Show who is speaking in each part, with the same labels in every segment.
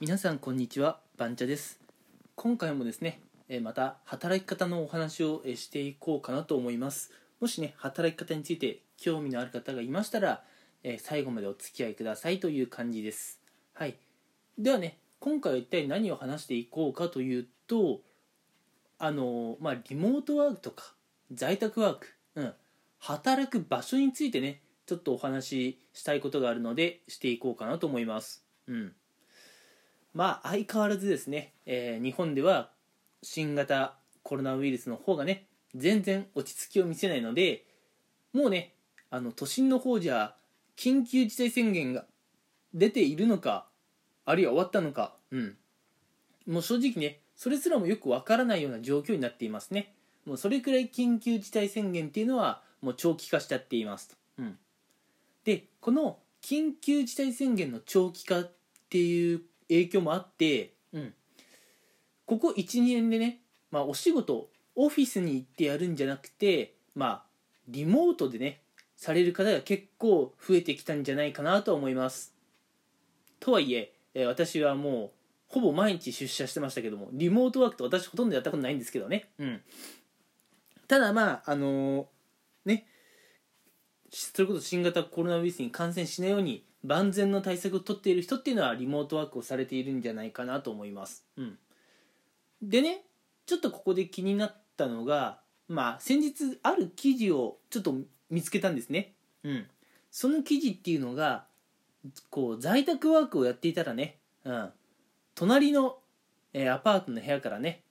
Speaker 1: 皆さんこんにちは番茶です。今回もですねまた働き方のお話をしていこうかなと思います。もしね働き方について興味のある方がいましたら最後までお付き合いくださいという感じです。はい。ではね今回は一体何を話していこうかというとあのまあリモートワークとか在宅ワーク、うん、働く場所についてねちょっとお話ししたいことがあるのでしていこうかなと思います。うん。まあ相変わらずですね、えー日本では新型コロナウイルスの方がね全然落ち着きを見せないのでもうねあの都心の方じゃ緊急事態宣言が出ているのかあるいは終わったのかうん。もう正直ねそれすらもよくわからないような状況になっていますね。もうそれくらい緊急事態宣言っていうのはもう長期化しちゃっていますと、うん、でこの緊急事態宣言の長期化っていう影響もあって、うん、ここ12年でね、まあ、お仕事オフィスに行ってやるんじゃなくてまあリモートでねされる方が結構増えてきたんじゃないかなと思います。とはいええー私はもうほぼ毎日出社してましたけどもリモートワークと私ほとんどやったことないんですけどね。うん。ただまああのーねそれこそ新型コロナウイルスに感染しないように万全の対策を取っている人っていうのはリモートワークをされているんじゃないかなと思います、うん、でねちょっとここで気になったのがまあ先日ある記事をちょっと見つけたんですね、うん、その記事っていうのがこう在宅ワークをやっていたらね、うん、隣の、えーアパートの部屋からね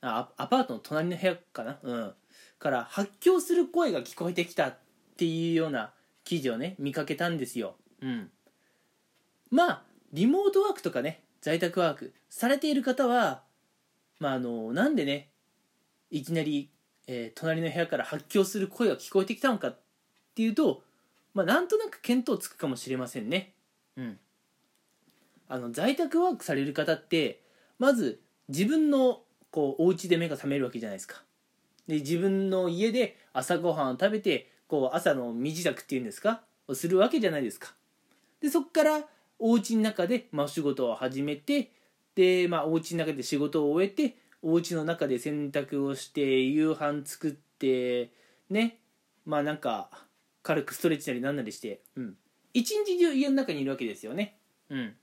Speaker 1: あアアパートの隣の部屋かな、うん、から発狂する声が聞こえてきたっていうような記事をね見かけたんですよ、うん、まあリモートワークとかね在宅ワークされている方はまああのなんでねいきなり、えー隣の部屋から発狂する声が聞こえてきたのかっていうとまあなんとなく見当つくかもしれませんね。うん。あの在宅ワークされる方ってまず自分のこうお家で目が覚めるわけじゃないですか。で自分の家で朝ごはんを食べてこう朝の身支度っていうんですか？をするわけじゃないですか。でそこからお家の中で、まあ、お仕事を始めてで、まあ、お家の中で仕事を終えてお家の中で洗濯をして夕飯作ってね。まあなんか軽くストレッチなりなんなりして、うん、一日中家の中にいるわけですよね。うん。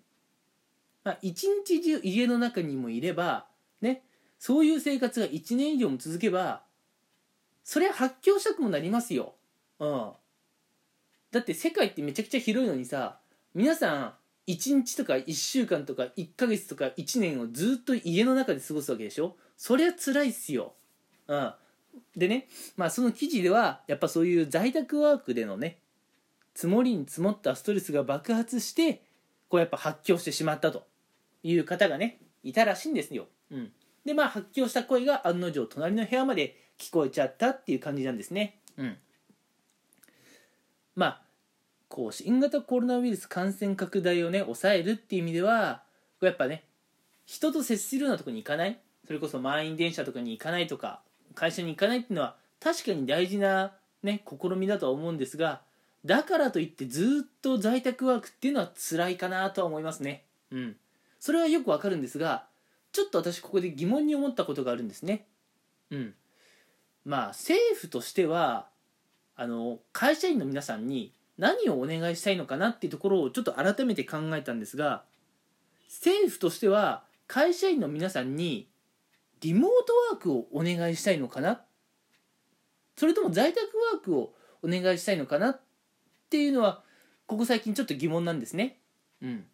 Speaker 1: まあ一日中家の中にもいればね。そういう生活が1年以上も続けばそれは発狂したくもなりますよ。うん。だって世界ってめちゃくちゃ広いのにさ皆さん1日とか1週間とか1ヶ月とか1年をずっと家の中で過ごすわけでしょ？そりゃ辛いっすよ。うん。でねまあその記事ではやっぱそういう在宅ワークでのね積もりに積もったストレスが爆発してこうやっぱ発狂してしまったという方がねいたらしいんですよ、うん、でまあ発狂した声が案の定隣の部屋まで聞こえちゃったっていう感じなんですね。うん。まあこう新型コロナウイルス感染拡大をね抑えるっていう意味ではやっぱね人と接するようなとこに行かない？それこそ満員電車とかに行かないとか会社に行かないっていうのは確かに大事なね試みだとは思うんですがだからといってずっと在宅ワークっていうのは辛いかなとは思いますね。うん。それはよくわかるんですがちょっと私ここで疑問に思ったことがあるんですね。うん。まあ政府としてはあの会社員の皆さんに何をお願いしたいのかなっていうところをちょっと改めて考えたんですが政府としては会社員の皆さんにリモートワークをお願いしたいのかな？それとも在宅ワークをお願いしたいのかなっていうのはここ最近ちょっと疑問なんですね。うん、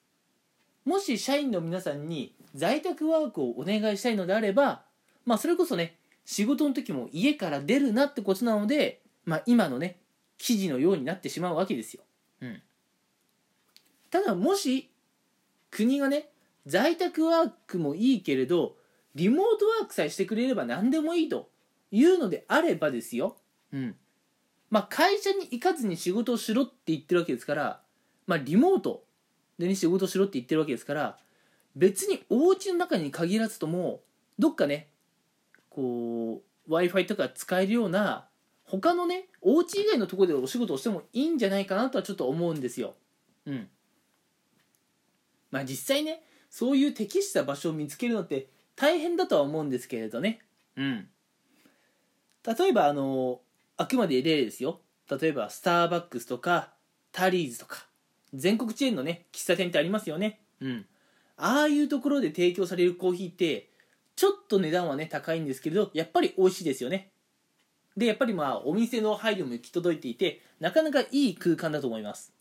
Speaker 1: もし社員の皆さんに在宅ワークをお願いしたいのであればまあそれこそね仕事の時も家から出るなってことなので、まあ、今のね記事のようになってしまうわけですよ。うん、ただもし国がね在宅ワークもいいけれどリモートワークさえしてくれれば何でもいいというのであればですよ、うん。まあ、会社に行かずに仕事をしろって言ってるわけですから、まあ、リモートで、ね、仕事をしろって言ってるわけですから別にお家の中に限らずともどっかねこう w i f i とか使えるような他のねお家以外のところでお仕事をしてもいいんじゃないかなとはちょっと思うんですよ。うん。まあ実際ねそういう適した場所を見つけるのって大変だとは思うんですけれどね。うん。例えばあのあくまで例ですよ。例えばスターバックスとかタリーズとか全国チェーンのね喫茶店ってありますよね。うん。ああいうところで提供されるコーヒーってちょっと値段はね高いんですけれどやっぱり美味しいですよね。でやっぱりまあお店の配慮も行き届いていてなかなかいい空間だと思います。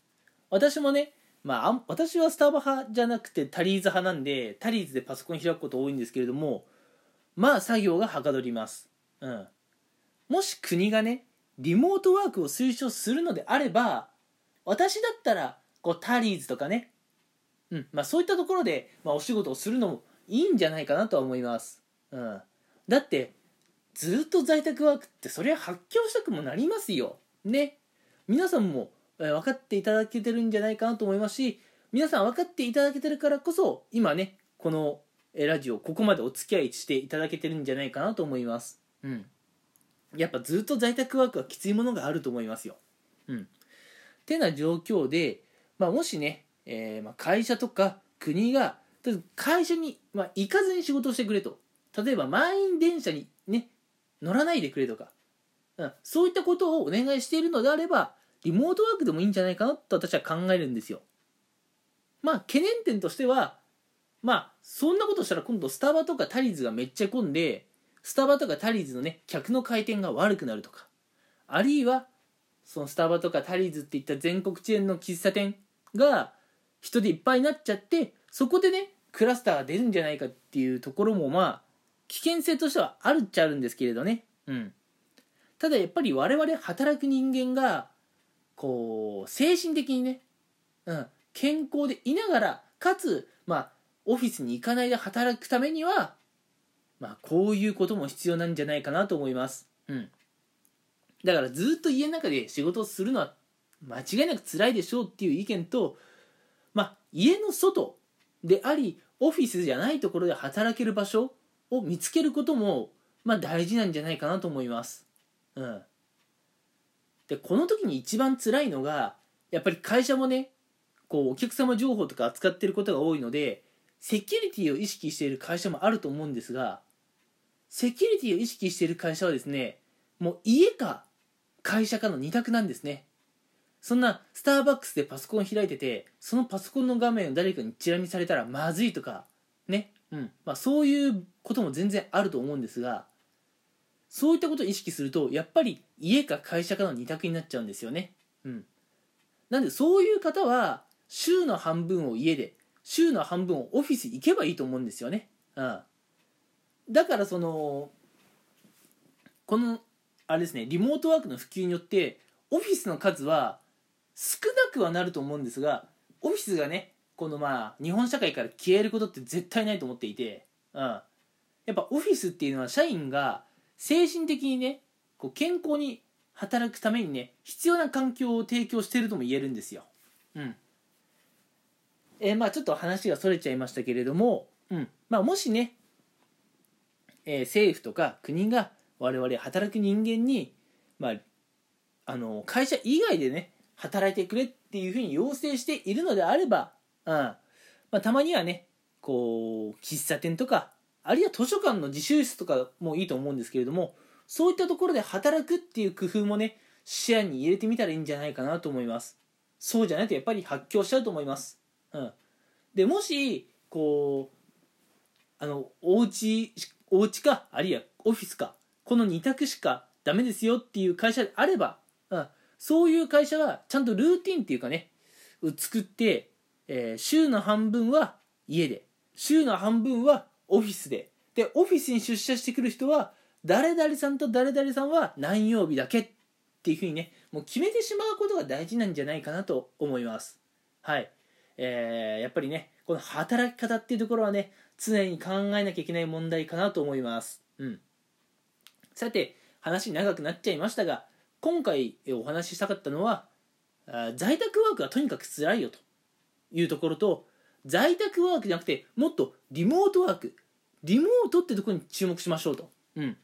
Speaker 1: 私もねまあ、私はスタバ派じゃなくてタリーズ派なんでタリーズでパソコン開くこと多いんですけれどもまあ作業がはかどります。うん。もし国がねリモートワークを推奨するのであれば私だったらこうタリーズとかね、うんまあ、そういったところで、まあ、お仕事をするのもいいんじゃないかなとは思います、うん、だってずっと在宅ワークってそりゃ発狂したくもなりますよ。ね。皆さんもえ分かっていただけてるんじゃないかなと思いますし皆さん分かっていただけてるからこそ今ねこのラジオここまでお付き合いしていただけてるんじゃないかなと思います。うん。やっぱずっと在宅ワークはきついものがあると思いますよ。うん。てな状況で、まあ、もしね、えー、ま会社とか国が会社に、まあ、行かずに仕事をしてくれと。例えば満員電車にね乗らないでくれとか、うん、そういったことをお願いしているのであればリモートワークでもいいんじゃないかなと私は考えるんですよ。まあ懸念点としてはまあそんなことしたら今度スタバとかタリーズがめっちゃ混んでスタバとかタリーズのね客の回転が悪くなるとか。あるいはそのスタバとかタリーズっていった全国チェーンの喫茶店が人でいっぱいになっちゃってそこでねクラスターが出るんじゃないかっていうところもまあ危険性としてはあるっちゃあるんですけれどね。うん。ただやっぱり我々働く人間がこう精神的にね、うん、健康でいながらかつまあオフィスに行かないで働くためにはまあこういうことも必要なんじゃないかなと思います。うん。だからずっと家の中で仕事をするのは間違いなく辛いでしょうっていう意見と、まあ、家の外でありオフィスじゃないところで働ける場所を見つけることも、まあ、大事なんじゃないかなと思います。うん、でこの時に一番辛いのがやっぱり会社もねこうお客様情報とか扱ってることが多いのでセキュリティを意識している会社もあると思うんですがセキュリティを意識している会社はですねもう家か会社かの2択なんですね。そんなスターバックスでパソコン開いててそのパソコンの画面を誰かにチラ見されたらまずいとかね、うん。まあ、そういうことも全然あると思うんですがそういったことを意識するとやっぱり家か会社かの2択になっちゃうんですよね、うん、なんでそういう方は週の半分を家で週の半分をオフィス行けばいいと思うんですよね、うん、だからそのこのあれですねリモートワークの普及によってオフィスの数は少なくはなると思うんですがオフィスがねこのまあ日本社会から消えることって絶対ないと思っていて、うん、やっぱオフィスっていうのは社員が精神的にねこう健康に働くためにね必要な環境を提供してるとも言えるんですよ。うん。えー、まあちょっと話がそれちゃいましたけれども、うん。まあ、もしね、えー、政府とか国が我々働く人間に、まあ、あの会社以外でね働いてくれっていうふうに要請しているのであれば、うん。まあ、たまにはねこう喫茶店とかあるいは図書館の自習室とかもいいと思うんですけれどもそういったところで働くっていう工夫もね視野に入れてみたらいいんじゃないかなと思います。そうじゃないとやっぱり発狂しちゃうと思います、うん、でもしこうあのお家お家かあるいはオフィスかこの2択しかダメですよっていう会社であれば、うん、そういう会社はちゃんとルーティンっていうかね作って、えー、週の半分は家で週の半分はオフィスで。でオフィスに出社してくる人は誰々さんと誰々さんは何曜日だけっていうふうにねもう決めてしまうことが大事なんじゃないかなと思います。はい。えー、やっぱりねこの働き方っていうところはね常に考えなきゃいけない問題かなと思います。うん。さて話長くなっちゃいましたが今回お話ししたかったのは在宅ワークはとにかく辛いよと。いうところと在宅ワークじゃなくてもっとリモートワーク。リモートってところに注目しましょうと、うん、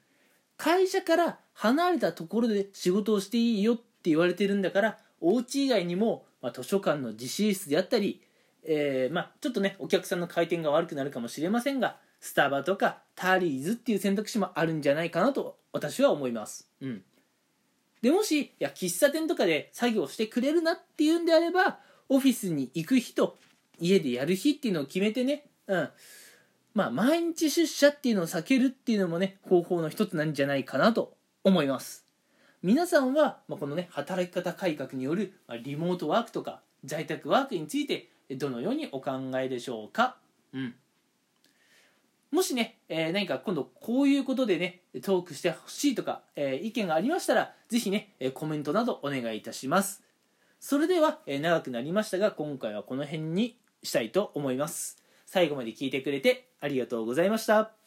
Speaker 1: 会社から離れたところで仕事をしていいよって言われてるんだからお家以外にも、まあ、図書館の自習室であったり、えーまあ、ちょっとねお客さんの回転が悪くなるかもしれませんがスタバとかタリーズっていう選択肢もあるんじゃないかなと私は思います、うん、でもしいや喫茶店とかで作業してくれるなっていうんであればオフィスに行く日と家でやる日っていうのを決めてね、うん。まあ、毎日出社っていうのを避けるっていうのもね方法の一つなんじゃないかなと思います。皆さんは、まあ、このね働き方改革による、まあ、リモートワークとか在宅ワークについてどのようにお考えでしょうか、うん、もしね、えー何か今度こういうことでねトークしてほしいとか、えー意見がありましたらぜひねコメントなどお願いいたします。それでは、えー長くなりましたが今回はこの辺にしたいと思います。最後まで聞いてくれてありがとうございました。